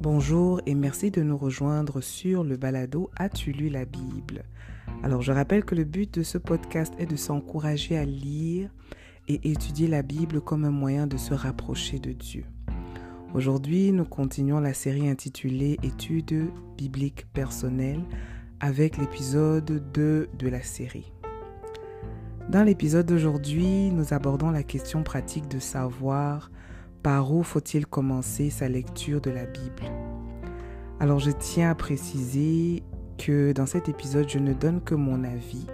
Bonjour et merci de nous rejoindre sur le balado As-tu lu la Bible? Alors je rappelle que le but de ce podcast est de s'encourager à lire et étudier la Bible comme un moyen de se rapprocher de Dieu. Aujourd'hui, nous continuons la série intitulée Études bibliques personnelles avec l'épisode 2 de la série. Dans l'épisode d'aujourd'hui, nous abordons la question pratique de savoir par où faut-il commencer sa lecture de la Bible Alors je tiens à préciser que dans cet épisode, je ne donne que mon avis,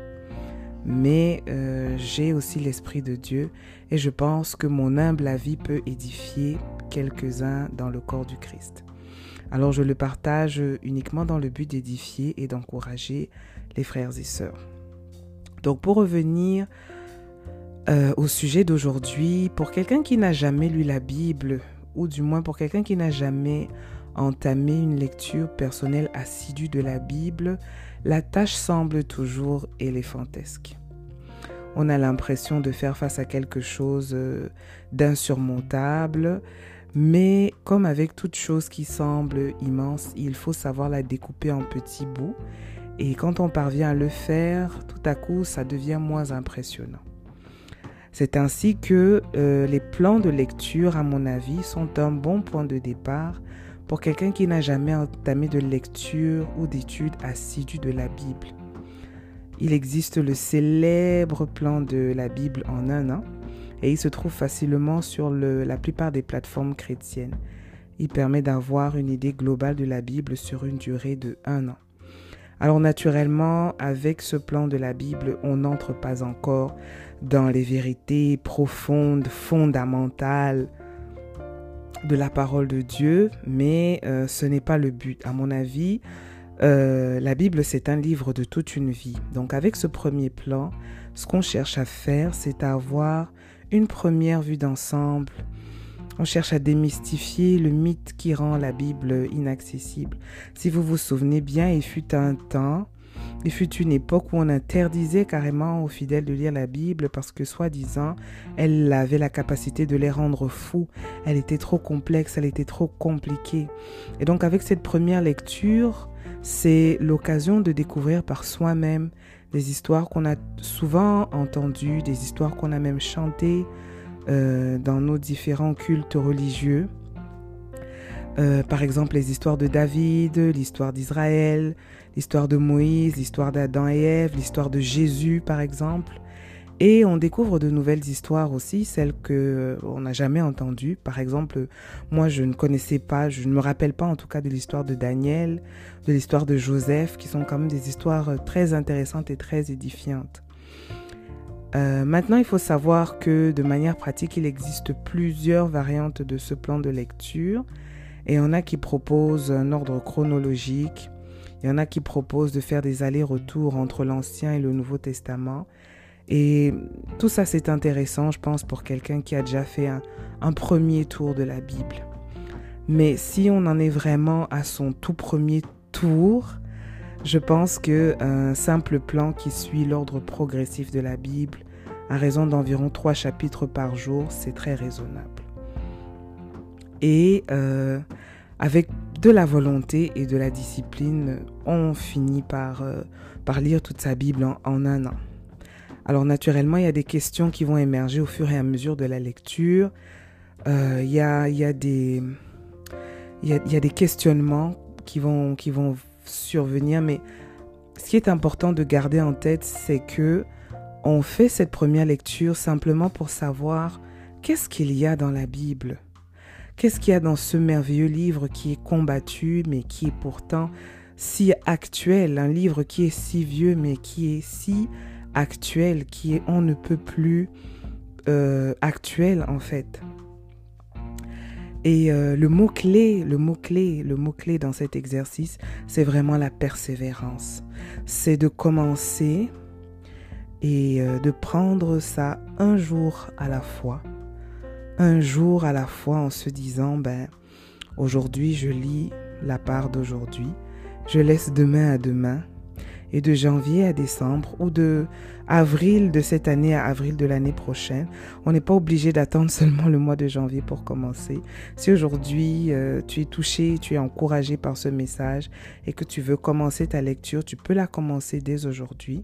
mais euh, j'ai aussi l'Esprit de Dieu et je pense que mon humble avis peut édifier quelques-uns dans le corps du Christ. Alors je le partage uniquement dans le but d'édifier et d'encourager les frères et sœurs. Donc pour revenir euh, au sujet d'aujourd'hui, pour quelqu'un qui n'a jamais lu la Bible, ou du moins pour quelqu'un qui n'a jamais entamé une lecture personnelle assidue de la Bible, la tâche semble toujours éléphantesque. On a l'impression de faire face à quelque chose euh, d'insurmontable, mais comme avec toute chose qui semble immense, il faut savoir la découper en petits bouts. Et quand on parvient à le faire, tout à coup, ça devient moins impressionnant. C'est ainsi que euh, les plans de lecture, à mon avis, sont un bon point de départ pour quelqu'un qui n'a jamais entamé de lecture ou d'étude assidue de la Bible. Il existe le célèbre plan de la Bible en un an et il se trouve facilement sur la plupart des plateformes chrétiennes. Il permet d'avoir une idée globale de la Bible sur une durée de un an. Alors naturellement, avec ce plan de la Bible, on n'entre pas encore dans les vérités profondes, fondamentales de la parole de Dieu, mais euh, ce n'est pas le but. À mon avis, euh, la Bible, c'est un livre de toute une vie. Donc avec ce premier plan, ce qu'on cherche à faire, c'est avoir une première vue d'ensemble. On cherche à démystifier le mythe qui rend la Bible inaccessible. Si vous vous souvenez bien, il fut un temps il fut une époque où on interdisait carrément aux fidèles de lire la Bible parce que, soi-disant, elle avait la capacité de les rendre fous. Elle était trop complexe, elle était trop compliquée. Et donc, avec cette première lecture, c'est l'occasion de découvrir par soi-même des histoires qu'on a souvent entendues, des histoires qu'on a même chantées euh, dans nos différents cultes religieux. Euh, par exemple, les histoires de David, l'histoire d'Israël, l'histoire de Moïse, l'histoire d'Adam et Ève, l'histoire de Jésus, par exemple. Et on découvre de nouvelles histoires aussi, celles que euh, on n'a jamais entendues. Par exemple, moi, je ne connaissais pas, je ne me rappelle pas en tout cas de l'histoire de Daniel, de l'histoire de Joseph, qui sont quand même des histoires très intéressantes et très édifiantes. Maintenant, il faut savoir que de manière pratique, il existe plusieurs variantes de ce plan de lecture. Et il y en a qui proposent un ordre chronologique. Il y en a qui proposent de faire des allers-retours entre l'Ancien et le Nouveau Testament. Et tout ça, c'est intéressant, je pense, pour quelqu'un qui a déjà fait un, premier tour de la Bible. Mais si on en est vraiment à son tout premier tour, je pense qu'un simple plan qui suit l'ordre progressif de la Bible, à raison d'environ trois chapitres par jour, c'est très raisonnable. Et euh, avec de la volonté et de la discipline, on finit par, euh, par lire toute sa Bible en, un an. Alors naturellement, il y a des questions qui vont émerger au fur et à mesure de la lecture. Euh, il, y a, il, y a des, il y a des questionnements qui vont, qui vont survenir, mais ce qui est important de garder en tête, c'est que on fait cette première lecture simplement pour savoir qu'est-ce qu'il y a dans la Bible. Qu'est-ce qu'il y a dans ce merveilleux livre qui est combattu, mais qui est pourtant si actuel, un livre qui est si vieux, mais qui est si actuel, qui est on ne peut plus euh, actuel en fait. Et euh, le mot-clé, le mot-clé, le mot-clé dans cet exercice, c'est vraiment la persévérance. C'est de commencer et euh, de prendre ça un jour à la fois. Un jour à la fois en se disant, ben, aujourd'hui je lis la part d'aujourd'hui, je laisse demain à demain, Et de janvier à décembre ou de avril de cette année à avril de l'année prochaine, on n'est pas obligé d'attendre seulement le mois de janvier pour commencer. Si aujourd'hui euh, tu es touché, tu es encouragé par ce message et que tu veux commencer ta lecture, tu peux la commencer dès aujourd'hui.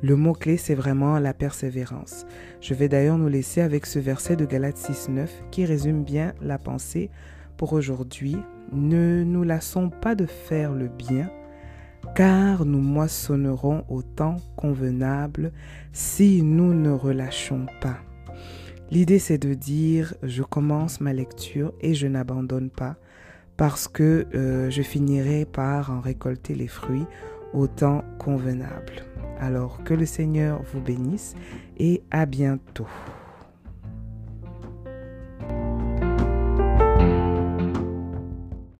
Le mot-clé, c'est vraiment la persévérance. Je vais d'ailleurs nous laisser avec ce verset de Galates 6.9 qui résume bien la pensée pour aujourd'hui. Ne nous lassons pas de faire le bien, car nous moissonnerons au temps convenable si nous ne relâchons pas. L'idée, c'est de dire, je commence ma lecture et je n'abandonne pas, parce que euh, je finirai par en récolter les fruits au temps convenable. Alors que le Seigneur vous bénisse et à bientôt.